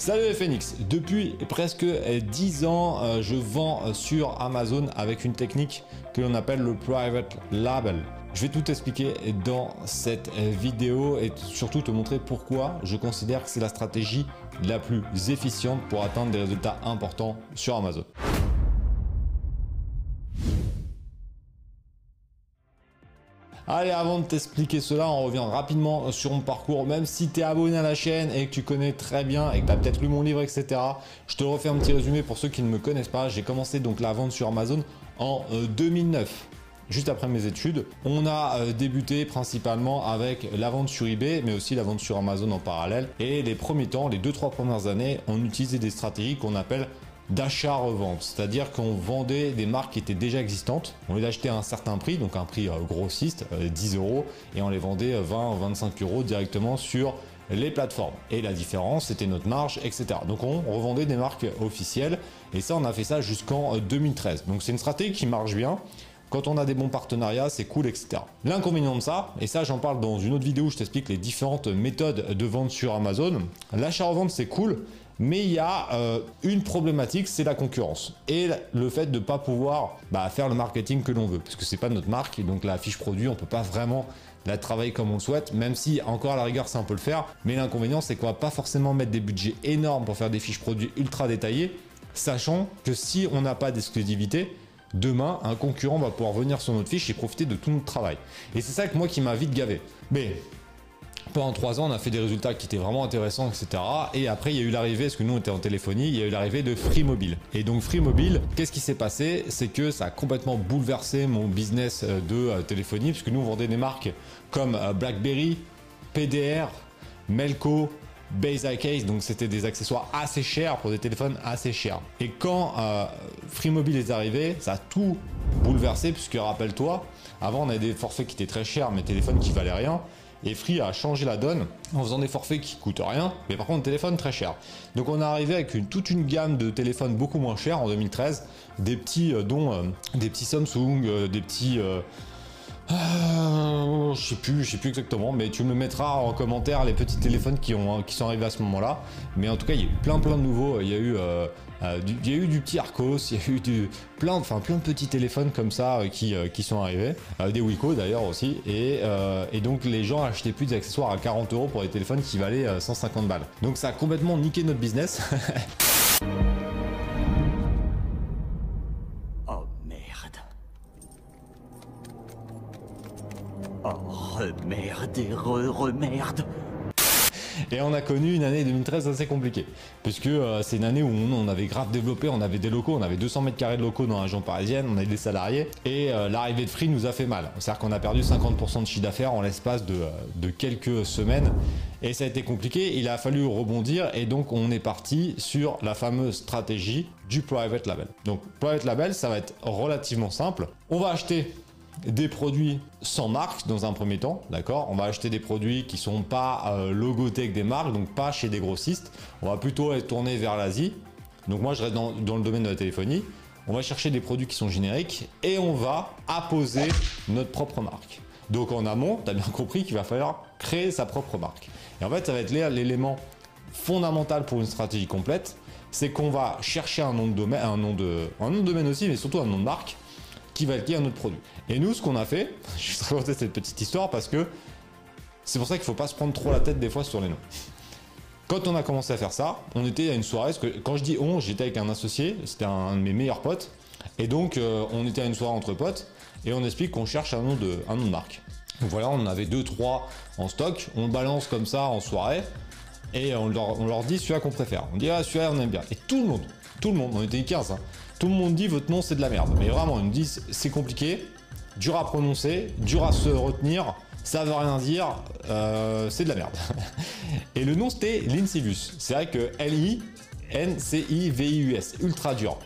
Salut Phoenix, depuis presque 10 ans, euh, je vends sur Amazon avec une technique que l'on appelle le private label. Je vais tout expliquer dans cette vidéo et surtout te montrer pourquoi je considère que c'est la stratégie la plus efficiente pour atteindre des résultats importants sur Amazon. Allez, avant de t'expliquer cela, on revient rapidement sur mon parcours. Même si tu es abonné à la chaîne et que tu connais très bien et que tu as peut-être lu mon livre, etc., je te refais un petit résumé pour ceux qui ne me connaissent pas. J'ai commencé donc la vente sur Amazon en 2009 euh, juste après mes études. On a euh, débuté principalement avec la vente sur eBay, mais aussi la vente sur Amazon en parallèle. Et les premiers temps, les 2-3 premières années, on utilisait des stratégies qu'on appelle d'achat-revente, c'est-à-dire qu'on vendait des marques qui étaient déjà existantes, on les achetait à un certain prix, donc un prix euh, grossiste, 10 euh, euros, et on les vendait 20-25 euros directement sur les plateformes. Et la différence, c'était notre marge, etc. Donc on revendait des marques officielles, et ça, on a fait ça jusqu'en 2013. Donc c'est une stratégie qui marche bien. Quand on a des bons partenariats, c'est cool, etc. L'inconvénient de ça, et ça j'en parle dans une autre vidéo où je t'explique les différentes méthodes de vente sur Amazon, l'achat-revente c'est cool, mais il y a euh, une problématique, c'est la concurrence et le fait de ne pas pouvoir bah, faire le marketing que l'on veut, parce que c'est pas notre marque et donc la fiche produit, on peut pas vraiment la travailler comme on le souhaite, même si encore à la rigueur ça on peut le faire. Mais l'inconvénient c'est qu'on va pas forcément mettre des budgets énormes pour faire des fiches produits ultra détaillées, sachant que si on n'a pas d'exclusivité, demain un concurrent va pouvoir venir sur notre fiche et profiter de tout notre travail. Et c'est ça que moi qui m'a vite gavé. Mais pendant trois ans, on a fait des résultats qui étaient vraiment intéressants, etc. Et après, il y a eu l'arrivée, parce que nous on était en téléphonie, il y a eu l'arrivée de Free Mobile. Et donc Free Mobile, qu'est-ce qui s'est passé? C'est que ça a complètement bouleversé mon business euh, de euh, téléphonie, puisque nous on vendait des marques comme euh, BlackBerry, PDR, Melco, Base Case, donc c'était des accessoires assez chers pour des téléphones assez chers. Et quand Free Mobile est arrivé, ça a tout bouleversé, puisque rappelle-toi, avant on avait des forfaits qui étaient très chers, mais téléphones qui valaient rien. Et Free a changé la donne en faisant des forfaits qui coûtent rien, mais par contre des téléphones très chers. Donc on est arrivé avec toute une gamme de téléphones beaucoup moins chers en 2013, des petits euh, dont euh, des petits Samsung, euh, des petits je sais plus, je sais plus exactement, mais tu me mettras en commentaire les petits téléphones qui, ont, qui sont arrivés à ce moment-là. Mais en tout cas, il y a eu plein plein de nouveaux. Il y a eu, euh, euh, il y a eu du petit Arcos, il y a eu du, plein, enfin, plein de petits téléphones comme ça euh, qui, qui sont arrivés. des Wiko d'ailleurs aussi. Et, donc les gens achetaient plus d'accessoires à 40 euros pour des téléphones qui valaient 150 balles. Donc ça a complètement niqué notre business. merde et re-re-merde. Et on a connu une année 2013 assez compliquée, puisque euh, c'est une année où on, avait grave développé, on avait des locaux, on avait 200 mètres carrés de locaux dans la région parisienne, on avait des salariés, et euh, l'arrivée de Free nous a fait mal. C'est-à-dire qu'on a perdu 50% de chiffre d'affaires en l'espace de, euh, de, quelques semaines, et ça a été compliqué, il a fallu rebondir, et donc on est parti sur la fameuse stratégie du private label. Donc private label, ça va être relativement simple. On va acheter des produits sans marque dans un premier temps, d'accord? On va acheter des produits qui sont pas euh, logotés avec des marques, donc pas chez des grossistes. On va plutôt être tourné vers l'Asie. Donc moi je reste dans, le domaine de la téléphonie. On va chercher des produits qui sont génériques et on va apposer notre propre marque. Donc en amont, tu as bien compris qu'il va falloir créer sa propre marque. Et en fait, ça va être l'élément fondamental pour une stratégie complète, c'est qu'on va chercher un nom de domaine, un nom de, un nom de domaine aussi, mais surtout un nom de marque qui va lié à notre produit. Et nous, ce qu'on a fait, je vais te raconter cette petite histoire parce que c'est pour ça qu'il ne faut pas se prendre trop la tête des fois sur les noms. Quand on a commencé à faire ça, on était à une soirée, parce que quand je dis on, j'étais avec un associé, c'était un, de mes meilleurs potes, et donc euh, on était à une soirée entre potes, et on explique qu'on cherche un nom de, un nom de marque. Donc voilà, on en avait deux, trois en stock, on balance comme ça en soirée, et on leur, on leur dit celui-là qu'on préfère. On dit ah celui-là on aime bien. Et tout le monde, tout le monde, on était 15, hein, tout le monde dit votre nom c'est de la merde. Mais vraiment, ils me disent c'est compliqué, dur à prononcer, dur à se retenir, ça veut rien dire, euh, c'est de la merde. Et le nom c'était Lincivus. C'est vrai que L-I-N-C-I-V-I-U-S, ultra dur.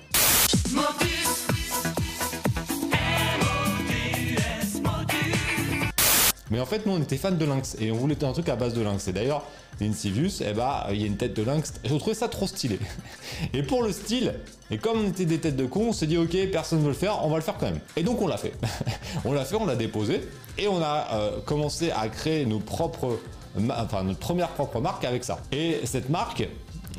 Mais en fait, nous, on était fans de lynx et on voulait un truc à base de lynx. Et d'ailleurs, l'Incivius, eh bah, il y a une tête de lynx. Je trouvais ça trop stylé. Et pour le style, et comme on était des têtes de con, on s'est dit, ok, personne ne veut le faire, on va le faire quand même. Et donc, on l'a fait. on l'a fait, on l'a déposé et on a euh, commencé à créer nos propres, enfin, notre première propre marque avec ça. Et cette marque,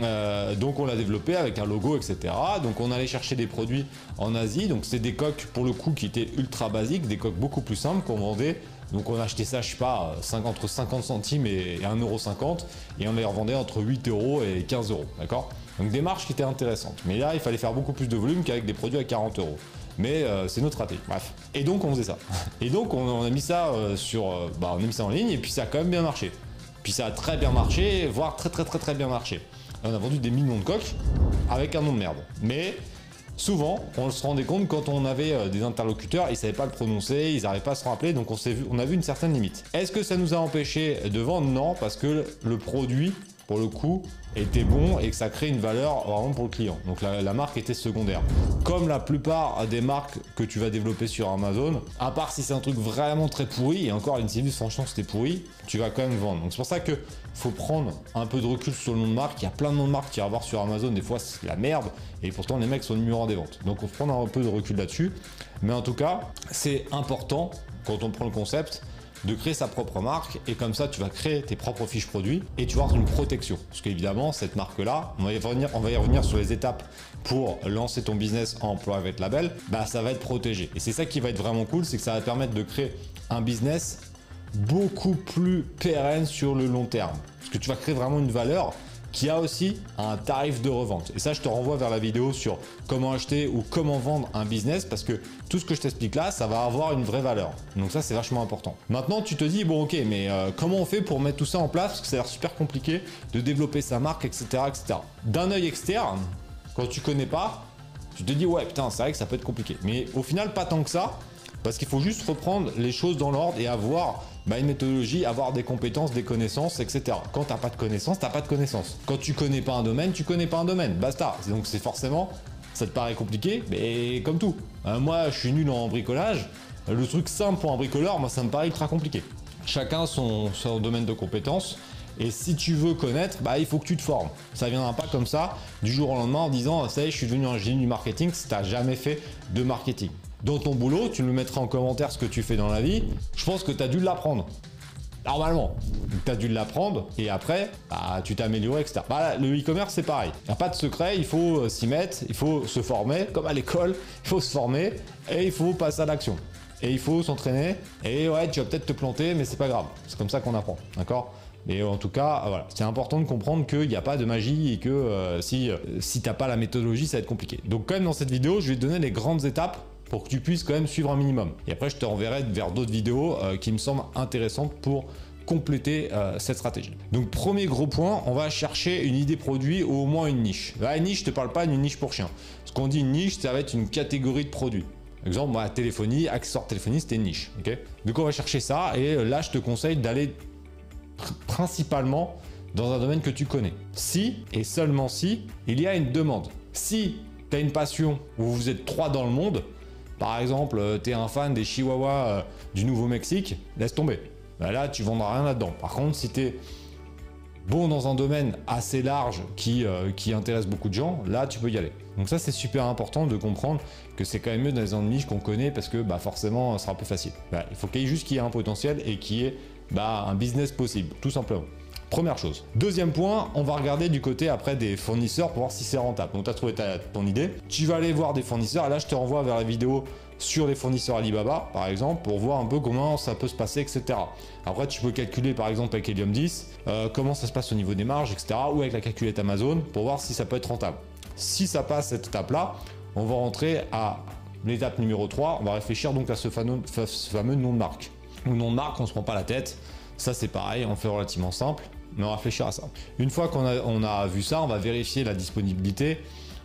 Euh, donc on l'a développé avec un logo, etc. Donc on allait chercher des produits en Asie. Donc c'est des coques pour le coup qui étaient ultra basiques, des coques beaucoup plus simples qu'on vendait. Donc on achetait ça, je sais pas, entre 50 centimes et 1,50€ et on les revendait entre 8 euros et 15 euros, d'accord? Donc des marges qui étaient intéressantes. Mais là, il fallait faire beaucoup plus de volume qu'avec des produits à 40 euros. Mais euh, c'est notre raté, bref. Et donc on faisait ça. Et donc on, a mis ça euh, sur, bah, on a mis ça en ligne et puis ça a quand même bien marché. Puis ça a très bien marché, voire très très très très bien marché. On a vendu des millions de coques avec un nom de merde. Mais souvent, on se rendait compte quand on avait euh, des interlocuteurs, ils savaient pas le prononcer, ils n'arrivaient pas à se rappeler, donc on, on a vu une certaine limite. Est-ce que ça nous a empêché de vendre Non, parce que le produit pour le coup, était bon et que ça crée une valeur vraiment pour le client. Donc la, marque était secondaire. Comme la plupart des marques que tu vas développer sur Amazon, à part si c'est un truc vraiment très pourri, et encore Insidious franchement c'était pourri, tu vas quand même vendre. Donc c'est pour ça que faut prendre un peu de recul sur le nom de marque. Il y a plein de noms de marques qui à voir sur Amazon, des fois c'est la merde, et pourtant les mecs sont numéro en des ventes. Donc on prendre un peu de recul là-dessus. Mais en tout cas, c'est important quand on prend le concept de créer sa propre marque et comme ça tu vas créer tes propres fiches produits et tu vas avoir une protection. Parce qu'évidemment cette marque là, on va y revenir, on va y revenir sur les étapes pour lancer ton business en private label, bah ça va être protégé. Et c'est ça qui va être vraiment cool, c'est que ça va permettre de créer un business beaucoup plus pérenne sur le long terme. Parce que tu vas créer vraiment une valeur qui a aussi un tarif de revente. Et ça, je te renvoie vers la vidéo sur comment acheter ou comment vendre un business parce que tout ce que je t'explique là, ça va avoir une vraie valeur. Donc ça, c'est vachement important. Maintenant, tu te dis, bon, ok, mais euh, comment on fait pour mettre tout ça en place? Parce que ça a l'air super compliqué de développer sa marque, etc. etc. D'un œil externe, quand tu connais pas, tu te dis, ouais, putain, c'est vrai que ça peut être compliqué. Mais au final, pas tant que ça, parce qu'il faut juste reprendre les choses dans l'ordre et avoir bah, une méthodologie, avoir des compétences, des connaissances, etc. Quand t'as pas de connaissances, t'as pas de connaissances. Quand tu connais pas un domaine, tu connais pas un domaine. Basta. Donc c'est forcément, ça te paraît compliqué, mais comme tout. Euh, moi, je suis nul en bricolage. Le truc simple pour un bricoleur, moi, ça me paraît ultra compliqué. Chacun son, domaine de compétences. Et si tu veux connaître, bah, il faut que tu te formes. Ça viendra pas comme ça du jour au lendemain en disant ça y est, je suis devenu un génie du marketing si t'as jamais fait de marketing dans ton boulot, tu me mettras en commentaire ce que tu fais dans la vie. Je pense que tu as dû l'apprendre. Normalement, tu as dû l'apprendre et après, bah, tu t'es amélioré, etc. Bah, le e-commerce, c'est pareil. Il n'y a pas de secret, il faut euh, s'y mettre, il faut se former, comme à l'école, il faut se former et il faut passer à l'action. Et il faut s'entraîner. Et ouais, tu vas peut-être te planter, mais c'est pas grave. C'est comme ça qu'on apprend. D'accord? Mais en tout cas, voilà, c'est important de comprendre qu'il n'y a pas de magie et que euh, si, euh, si pas la méthodologie, ça va être compliqué. Donc quand même dans cette vidéo, je vais te donner les grandes étapes pour que tu puisses quand même suivre un minimum. Et après, je te renverrai vers d'autres vidéos euh, qui me semblent intéressantes pour compléter euh, cette stratégie. Donc premier gros point, on va chercher une idée produit ou au moins une niche. Une niche, je te parle pas d'une niche pour chien. Ce qu'on dit niche, ça va être une catégorie de produits. Exemple, moi, téléphonie, accessoires téléphonie, c'était niche. ok? Donc on va chercher ça et euh, là, je te conseille d'aller principalement dans un domaine que tu connais. Si et seulement si il y a une demande. Si tu as une passion où vous êtes trois dans le monde, par exemple, euh, tu es un fan des chihuahuas euh, du Nouveau-Mexique, laisse tomber. Bah là, tu vendras rien là-dedans. Par contre, si tu es bon dans un domaine assez large qui, euh, qui intéresse beaucoup de gens, là, tu peux y aller. Donc ça, c'est super important de comprendre que c'est quand même mieux dans les niches qu'on connaît parce que bah, forcément, ça sera plus facile. Bah, il faut qu'il y ait juste qu'il y ait un potentiel et qu'il y ait bah, un business possible, tout simplement. Première chose. Deuxième point, on va regarder du côté après des fournisseurs pour voir si c'est rentable. Donc tu as trouvé ton idée, tu vas aller voir des fournisseurs et là je te renvoie vers la vidéo sur les fournisseurs Alibaba par exemple pour voir un peu comment ça peut se passer etc. Après tu peux calculer par exemple avec Helium 10 euh, comment ça se passe au niveau des marges etc. ou avec la calculette Amazon pour voir si ça peut être rentable. Si ça passe cette étape là, on va rentrer à l'étape numéro 3, on va réfléchir donc à ce fameux, nom de marque. Le nom de marque, on se prend pas la tête, ça c'est pareil, on fait relativement simple mais on va réfléchir à ça. Une fois qu'on a, vu ça, on va vérifier la disponibilité.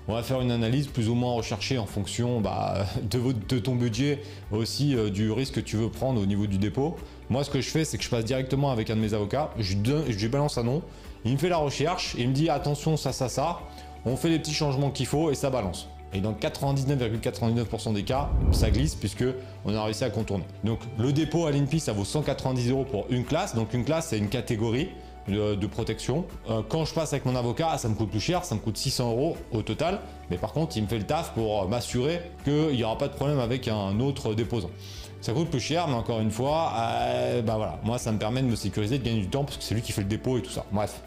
On va faire une analyse plus ou moins recherchée en fonction bah, de, ton budget, aussi euh, du risque que tu veux prendre au niveau du dépôt. Moi, ce que je fais, c'est que je passe directement avec un de mes avocats, je, lui balance un nom, il me fait la recherche, il me dit attention, ça, ça, ça, on fait les petits changements qu'il faut et ça balance. Et dans 99,99% des cas, ça glisse puisque on a réussi à contourner. Donc le dépôt à l'INPI, ça vaut 190 euros pour une classe. Donc une classe, c'est une catégorie de, protection. Euh, quand je passe avec mon avocat, ça me coûte plus cher, ça me coûte 600 euros au total. Mais par contre, il me fait le taf pour m'assurer qu'il n'y aura pas de problème avec un autre déposant. Ça coûte plus cher, mais encore une fois, euh, bah voilà, moi ça me permet de me sécuriser, de gagner du temps parce que c'est lui qui fait le dépôt et tout ça. Bref.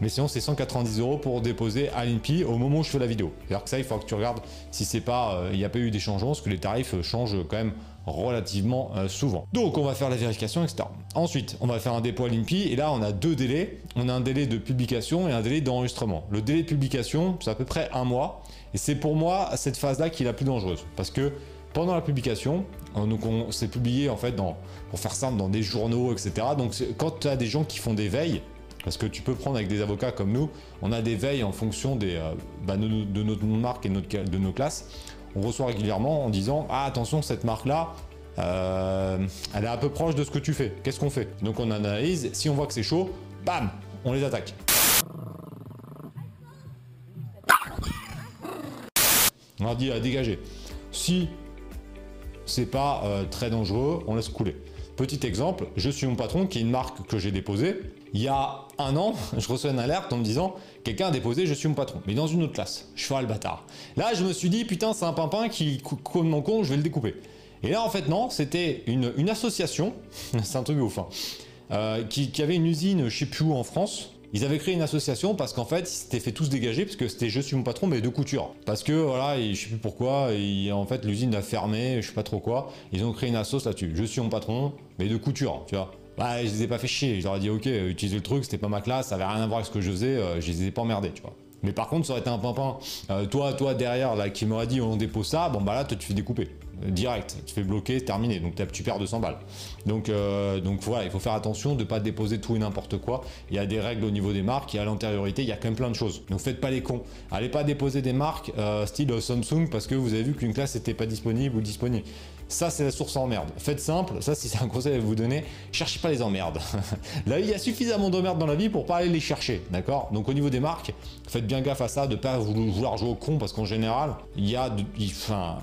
Mais sinon, c'est 190 euros pour déposer à l'INPI au moment où je fais la vidéo. C'est-à-dire que ça, il faut que tu regardes si c'est pas, euh, il n'y a pas eu des changements, parce que les tarifs changent quand même relativement euh, souvent. Donc on va faire la vérification, etc. Ensuite, on va faire un dépôt à l'INPI et là on a deux délais. On a un délai de publication et un délai d'enregistrement. Le délai de publication, c'est à peu près un mois. Et c'est pour moi cette phase-là qui est la plus dangereuse. Parce que pendant la publication, euh, donc on s'est publié en fait dans, pour faire simple, dans des journaux, etc. Donc quand tu as des gens qui font des veilles, parce que tu peux prendre avec des avocats comme nous, on a des veilles en fonction euh, bah, de, notre marque et de nos classes on reçoit régulièrement en disant Ah, attention, cette marque-là, euh, elle est un peu proche de ce que tu fais. Qu'est-ce qu'on fait? Donc on analyse. Si on voit que c'est chaud, bam, on les attaque. On leur dit à dégager. Si c'est pas euh, très dangereux, on laisse couler. Petit exemple, je suis mon patron qui est une marque que j'ai déposée. Il y a un an, je reçois une alerte en me disant quelqu'un a déposé je suis mon patron, mais dans une autre classe. Je ferai le bâtard. Là, je me suis dit putain, c'est un pimpin qui comme mon con, je vais le découper. Et là, en fait, non, c'était une, association, c'est un truc ouf, hein, euh, qui, avait une usine, je sais plus où en France, ils avaient créé une association parce qu'en fait, ils s'étaient fait tous dégager parce que c'était je suis mon patron mais de couture. Parce que voilà, je sais plus pourquoi, en fait l'usine a fermé, je sais pas trop quoi. Ils ont créé une association là-dessus. Je suis mon patron mais de couture, tu vois. Bah, je les ai pas fait chier. Je leur dit ok, utilisez le truc, c'était pas ma classe, ça avait rien à voir avec ce que je faisais, euh, je les ai pas emmerdés, tu vois. Mais par contre, ça aurait été un pimpin. Euh, toi, toi derrière là, qui m'aurait dit on dépose ça, bon bah là, toi tu fais découper direct, tu fais bloquer, terminé, donc tu perds 200 balles. Donc, euh, donc voilà, il faut faire attention de ne pas déposer tout et n'importe quoi. Il y a des règles au niveau des marques, y a l'antériorité, il y a quand même plein de choses. Donc faites pas les cons. Allez pas déposer des marques euh, style Samsung parce que vous avez vu qu'une classe n'était pas disponible ou disponible. Ça, c'est la source emmerde. Faites simple, ça, c'est un conseil à vous donner, cherchez pas les emmerdes. Là, il y a suffisamment d'emmerdes dans la vie pour pas aller les chercher, d'accord? Donc, au niveau des marques, faites bien gaffe à ça, de pas vouloir jouer au con, parce qu'en général, il y a, enfin,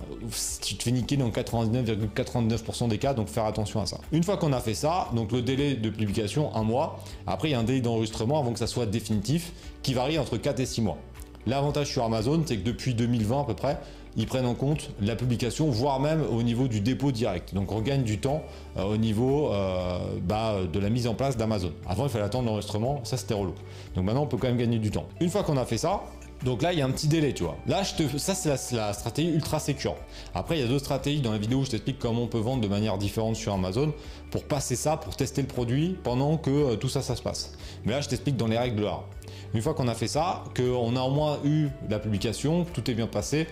tu te fais niquer dans 99,99% des cas, donc faire attention à ça. Une fois qu'on a fait ça, donc le délai de publication, un mois. Après, il y a un délai d'enregistrement avant que ça soit définitif, qui varie entre 4 et 6 mois. L'avantage sur Amazon, c'est que depuis 2020 à peu près, ils prennent en compte la publication, voire même au niveau du dépôt direct. Donc on gagne du temps euh, au niveau euh, bah, de la mise en place d'Amazon. Avant, il fallait attendre l'enregistrement, ça c'était relou. Donc maintenant, on peut quand même gagner du temps. Une fois qu'on a fait ça, donc là, il y a un petit délai, tu vois. Là, je te... ça, c'est la, stratégie ultra sécure. Après, il y a d'autres stratégies dans la vidéo où je t'explique comment on peut vendre de manière différente sur Amazon pour passer ça, pour tester le produit pendant que euh, tout ça, ça se passe. Mais là, je t'explique dans les règles de l'art. Une fois qu'on a fait ça, qu'on a au moins eu la publication, tout est bien passé,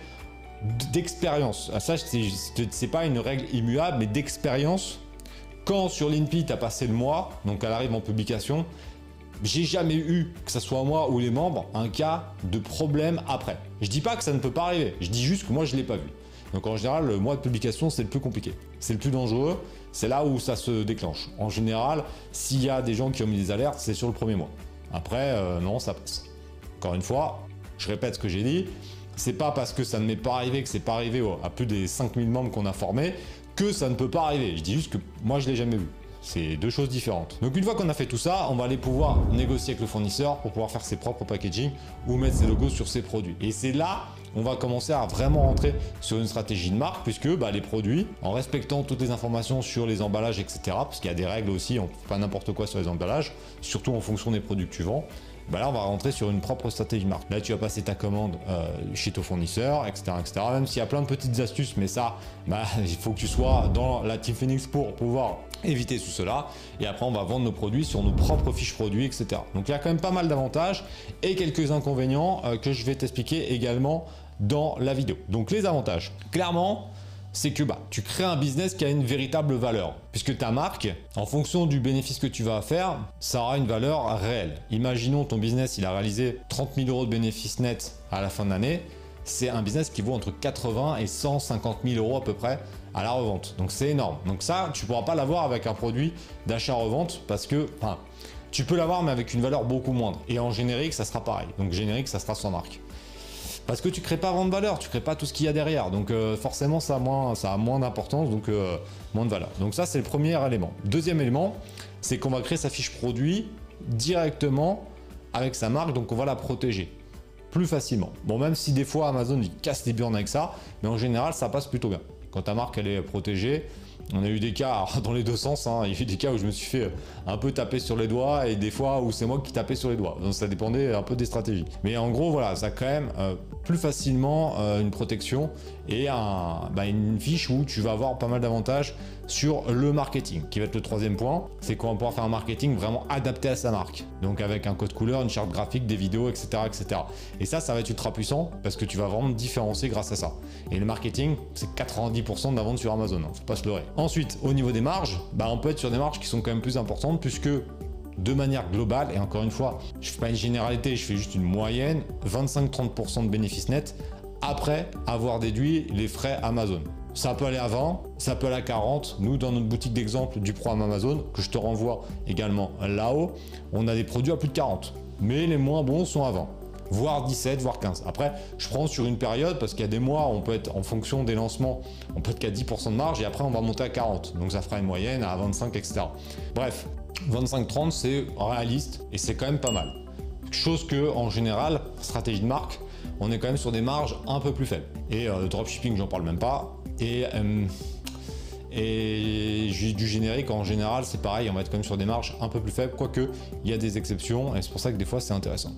d'expérience. Ah, ça, c'est pas une règle immuable, mais d'expérience. Quand sur l'INPI, tu as passé le mois, donc elle arrive en publication, j'ai jamais eu, que ce soit moi ou les membres, un cas de problème après. Je dis pas que ça ne peut pas arriver, je dis juste que moi je l'ai pas vu. Donc en général, le mois de publication, c'est le plus compliqué. C'est le plus dangereux, c'est là où ça se déclenche. En général, s'il y a des gens qui ont mis des alertes, c'est sur le premier mois. Après, euh, non, ça passe. Encore une fois, je répète ce que j'ai dit, c'est pas parce que ça ne m'est pas arrivé, que c'est pas arrivé à plus des 5000 membres qu'on a formés, que ça ne peut pas arriver. Je dis juste que moi je l'ai jamais vu. C'est deux choses différentes. Donc une fois qu'on a fait tout ça, on va aller pouvoir négocier avec le fournisseur pour pouvoir faire ses propres packaging ou mettre ses logos sur ses produits. Et c'est là on va commencer à vraiment rentrer sur une stratégie de marque puisque bah, les produits, en respectant toutes les informations sur les emballages, etc., parce qu'il y a des règles aussi, on fait pas n'importe quoi sur les emballages, surtout en fonction des produits que tu vends, bah là on va rentrer sur une propre stratégie marque. Là tu vas passer ta commande euh, chez ton fournisseur, etc., etc. Même s'il y a plein de petites astuces, mais ça, bah, il faut que tu sois dans la Team Phoenix pour pouvoir éviter tout cela. Et après on va vendre nos produits sur nos propres fiches produits, etc. Donc il y a quand même pas mal d'avantages et quelques inconvénients euh, que je vais t'expliquer également dans la vidéo. Donc les avantages. Clairement, c'est que bah, tu crées un business qui a une véritable valeur. Puisque ta marque, en fonction du bénéfice que tu vas faire, ça aura une valeur réelle. Imaginons ton business, il a réalisé 30 000 euros de bénéfices nets à la fin de l'année. C'est un business qui vaut entre 80 et 150 000 euros à peu près à la revente. Donc c'est énorme. Donc ça, tu pourras pas l'avoir avec un produit d'achat-revente parce que, tu peux l'avoir mais avec une valeur beaucoup moindre. Et en générique, ça sera pareil. Donc générique, ça sera sans marque. Parce que tu crées pas vraiment de valeur, tu crées pas tout ce qu'il y a derrière. Donc euh, forcément, ça a moins, d'importance, donc euh, moins de valeur. Donc ça, c'est le premier élément. Deuxième élément, c'est qu'on va créer sa fiche produit directement avec sa marque, donc on va la protéger plus facilement. Bon, même si des fois Amazon casse les burnes avec ça, mais en général, ça passe plutôt bien. Quand ta marque elle est protégée, On a eu des cas dans les deux sens. Hein. Il y a eu des cas où je me suis fait un peu taper sur les doigts et des fois où c'est moi qui tapais sur les doigts. Donc ça dépendait un peu des stratégies. Mais en gros, voilà, ça a quand même euh, plus facilement euh, une protection et bah, une fiche où tu vas avoir pas mal d'avantages sur le marketing, qui va être le troisième point. C'est qu'on va pouvoir faire un marketing vraiment adapté à sa marque. Donc avec un code couleur, une charte graphique, des vidéos, etc., etc. Et ça, ça va être ultra puissant parce que tu vas vraiment te différencier grâce à ça. Et le marketing, c'est 90% de la vente sur Amazon. Hein, faut pas se leurrer. Ensuite, au niveau des marges, bah, on peut être sur des marges qui sont quand même plus importantes puisque de manière globale, et encore une fois, je fais pas une généralité, je fais juste une moyenne, 25-30% de bénéfices nets après avoir déduit les frais Amazon. Ça peut aller à 20, ça peut aller à 40. Nous, dans notre boutique d'exemple du programme Amazon, que je te renvoie également là-haut, on a des produits à plus de 40. Mais les moins bons sont 20 voire 17, voire 15. Après, je prends sur une période parce qu'il y a des mois, on peut être en fonction des lancements, on peut être qu'à 10% de marge et après on va monter à 40. Donc ça fera une moyenne à 25, etc. Bref, 25-30, c'est réaliste et c'est quand même pas mal. Chose que, en général, stratégie de marque, on est quand même sur des marges un peu plus faibles. Et euh, dropshipping, j'en parle même pas. Et, euh, et du générique, en général, c'est pareil, on va être quand même sur des marges un peu plus faibles, quoique il y a des exceptions, et c'est pour ça que des fois c'est intéressant.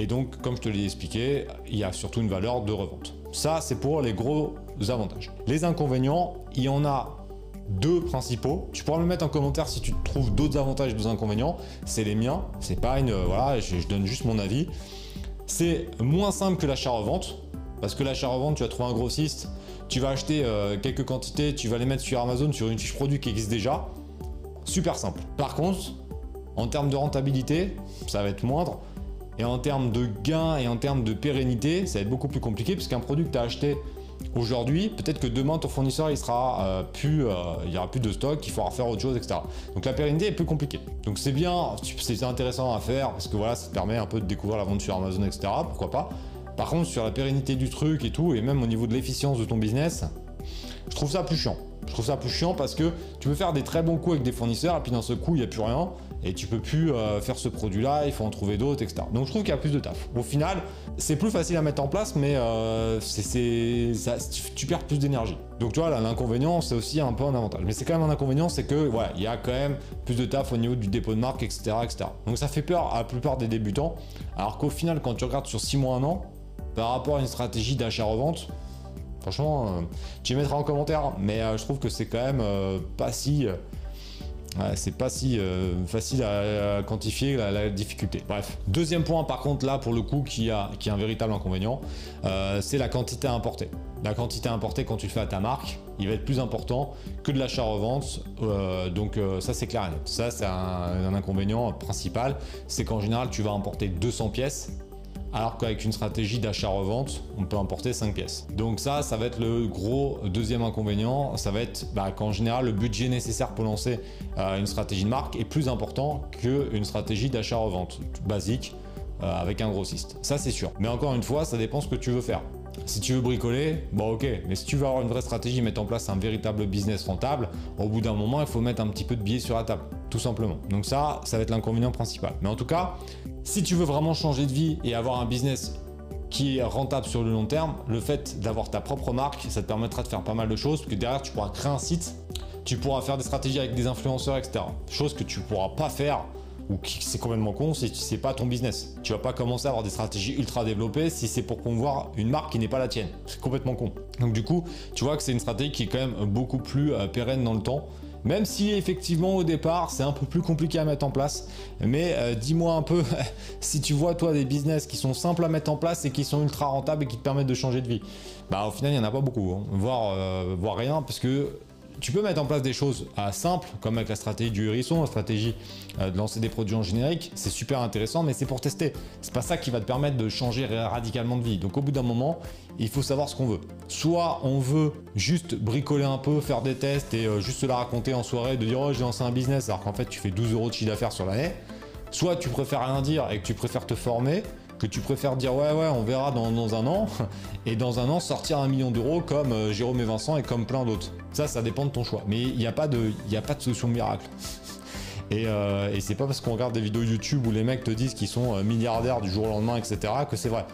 Et donc, comme je te l'ai expliqué, il y a surtout une valeur de revente. Ça, c'est pour les gros avantages. Les inconvénients, il y en a deux principaux. Tu pourras me mettre en commentaire si tu trouves d'autres avantages et d'autres inconvénients. C'est les miens. C'est pas une. Voilà, je, donne juste mon avis. C'est moins simple que l'achat-revente. Parce que l'achat-revente, tu vas trouver un grossiste, tu vas acheter euh, quelques quantités, tu vas les mettre sur Amazon sur une fiche produit qui existe déjà. Super simple. Par contre, en termes de rentabilité, ça va être moindre. Et en termes de gains et en termes de pérennité, ça va être beaucoup plus compliqué puisqu'un produit que tu as acheté Aujourd'hui, peut-être que demain ton fournisseur il sera euh, plus, euh, il y aura plus de stock, il faudra faire autre chose, etc. Donc la pérennité est plus compliquée. Donc c'est bien, c'est intéressant à faire parce que voilà, ça te permet un peu de découvrir la vente sur Amazon, etc. Pourquoi pas. Par contre, sur la pérennité du truc et tout, et même au niveau de l'efficience de ton business, je trouve ça plus chiant. Je trouve ça plus chiant parce que tu veux faire des très bons coups avec des fournisseurs et puis dans ce coup, il n'y a plus rien et tu peux plus euh, faire ce produit-là, il faut en trouver d'autres, etc. Donc je trouve qu'il y a plus de taf. Au final, c'est plus facile à mettre en place, mais euh, tu perds plus d'énergie. Donc tu vois, l'inconvénient, c'est aussi un peu un avantage. Mais c'est quand même un inconvénient, c'est que voilà, il y a quand même plus de taf au niveau du dépôt de marque, etc., etc. Donc ça fait peur à la plupart des débutants, alors qu'au final, quand tu regardes sur 6 mois, un an, par rapport à une stratégie d'achat-revente, franchement, euh, tu mettras en commentaire, mais je trouve que c'est quand même pas si c'est pas si euh, facile à, quantifier la, difficulté. Bref. Deuxième point, par contre, là, pour le coup, qui a, qui a un véritable inconvénient, euh, c'est la quantité importée. La quantité importée, quand tu le fais à ta marque, il va être plus important que de l'achat-revente. Euh, donc, ça, c'est clair et net. Ça, c'est un, un inconvénient principal. C'est qu'en général, tu vas importer 200 pièces alors qu'avec une stratégie d'achat-revente, on peut importer 5 pièces. Donc ça, ça va être le gros deuxième inconvénient, ça va être bah, qu'en général, le budget nécessaire pour lancer euh, une stratégie de marque est plus important qu'une stratégie d'achat-revente basique euh, avec un grossiste. Ça, c'est sûr. Mais encore une fois, ça dépend ce que tu veux faire. Si tu veux bricoler, bon ok, mais si tu veux avoir une vraie stratégie, mettre en place un véritable business rentable, au bout d'un moment, il faut mettre un petit peu de billets sur la table, tout simplement. Donc ça, ça va être l'inconvénient principal. Mais en tout cas, si tu veux vraiment changer de vie et avoir un business qui est rentable sur le long terme, le fait d'avoir ta propre marque, ça te permettra de faire pas mal de choses, parce que derrière, tu pourras créer un site, tu pourras faire des stratégies avec des influenceurs, etc. Chose que tu pourras pas faire ou c'est complètement con si c'est pas ton business. Tu vas pas commencer à avoir des stratégies ultra développées si c'est pour promouvoir une marque qui n'est pas la tienne. C'est complètement con. Donc du coup, tu vois que c'est une stratégie qui est quand même beaucoup plus euh, pérenne dans le temps. Même si effectivement au départ c'est un peu plus compliqué à mettre en place, mais euh, dis-moi un peu si tu vois toi des business qui sont simples à mettre en place et qui sont ultra rentables et qui te permettent de changer de vie. Bah au final il n'y en a pas beaucoup, hein. euh, voire rien, parce que tu peux mettre en place des choses euh, simples, comme avec la stratégie du hérisson, la stratégie euh, de lancer des produits en générique. C'est super intéressant, mais c'est pour tester. C'est pas ça qui va te permettre de changer radicalement de vie. Donc au bout d'un moment, il faut savoir ce qu'on veut. Soit on veut juste bricoler un peu, faire des tests et euh, juste se la raconter en soirée, de dire oh j'ai lancé un business alors qu'en fait tu fais 12 euros de chiffre d'affaires sur l'année. Soit tu préfères rien dire et que tu préfères te former que tu préfères dire ouais ouais on verra dans, un an et dans un an sortir un million d'euros comme euh, Jérôme et Vincent et comme plein d'autres. Ça ça dépend de ton choix. Mais il n'y a pas de il a pas de solution miracle. Et, euh, et c'est pas parce qu'on regarde des vidéos YouTube où les mecs te disent qu'ils sont euh, milliardaires du jour au lendemain, etc., que c'est vrai.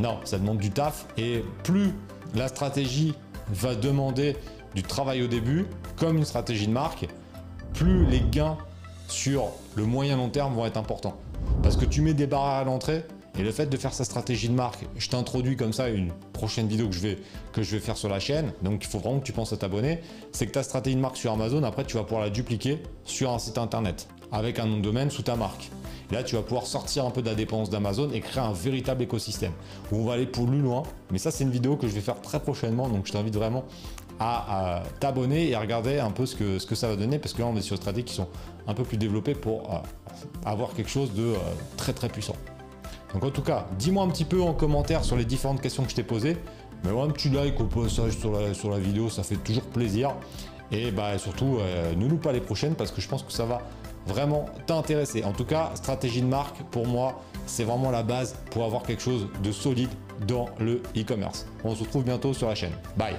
Non, ça demande du taf. Et plus la stratégie va demander du travail au début, comme une stratégie de marque, plus les gains sur le moyen long terme vont être importants. Parce que tu mets des barrières à l'entrée, et le fait de faire sa stratégie de marque, je t'introduis comme ça une prochaine vidéo que je, vais, faire sur la chaîne, donc il faut vraiment que tu penses à t'abonner, c'est que ta stratégie de marque sur Amazon, après tu vas pouvoir la dupliquer sur un site internet, avec un nom de domaine sous ta marque. là, tu vas pouvoir sortir un peu de la dépense d'Amazon et créer un véritable écosystème, où on va aller plus loin, mais ça c'est une vidéo que je vais faire très prochainement, donc je t'invite vraiment à, t'abonner et à regarder un peu ce que, ce que ça va donner, parce que là on est sur des stratégies qui sont un peu plus développées pour euh, avoir quelque chose de euh, très très puissant. Donc en tout cas, dis-moi un petit peu en commentaire sur les différentes questions que je t'ai posées. Mais un petit like au passage sur la, sur la vidéo, ça fait toujours plaisir. Et bah surtout, euh, ne loupe pas les prochaines parce que je pense que ça va vraiment t'intéresser. En tout cas, stratégie de marque, pour moi, c'est vraiment la base pour avoir quelque chose de solide dans le e-commerce. On se retrouve bientôt sur la chaîne. Bye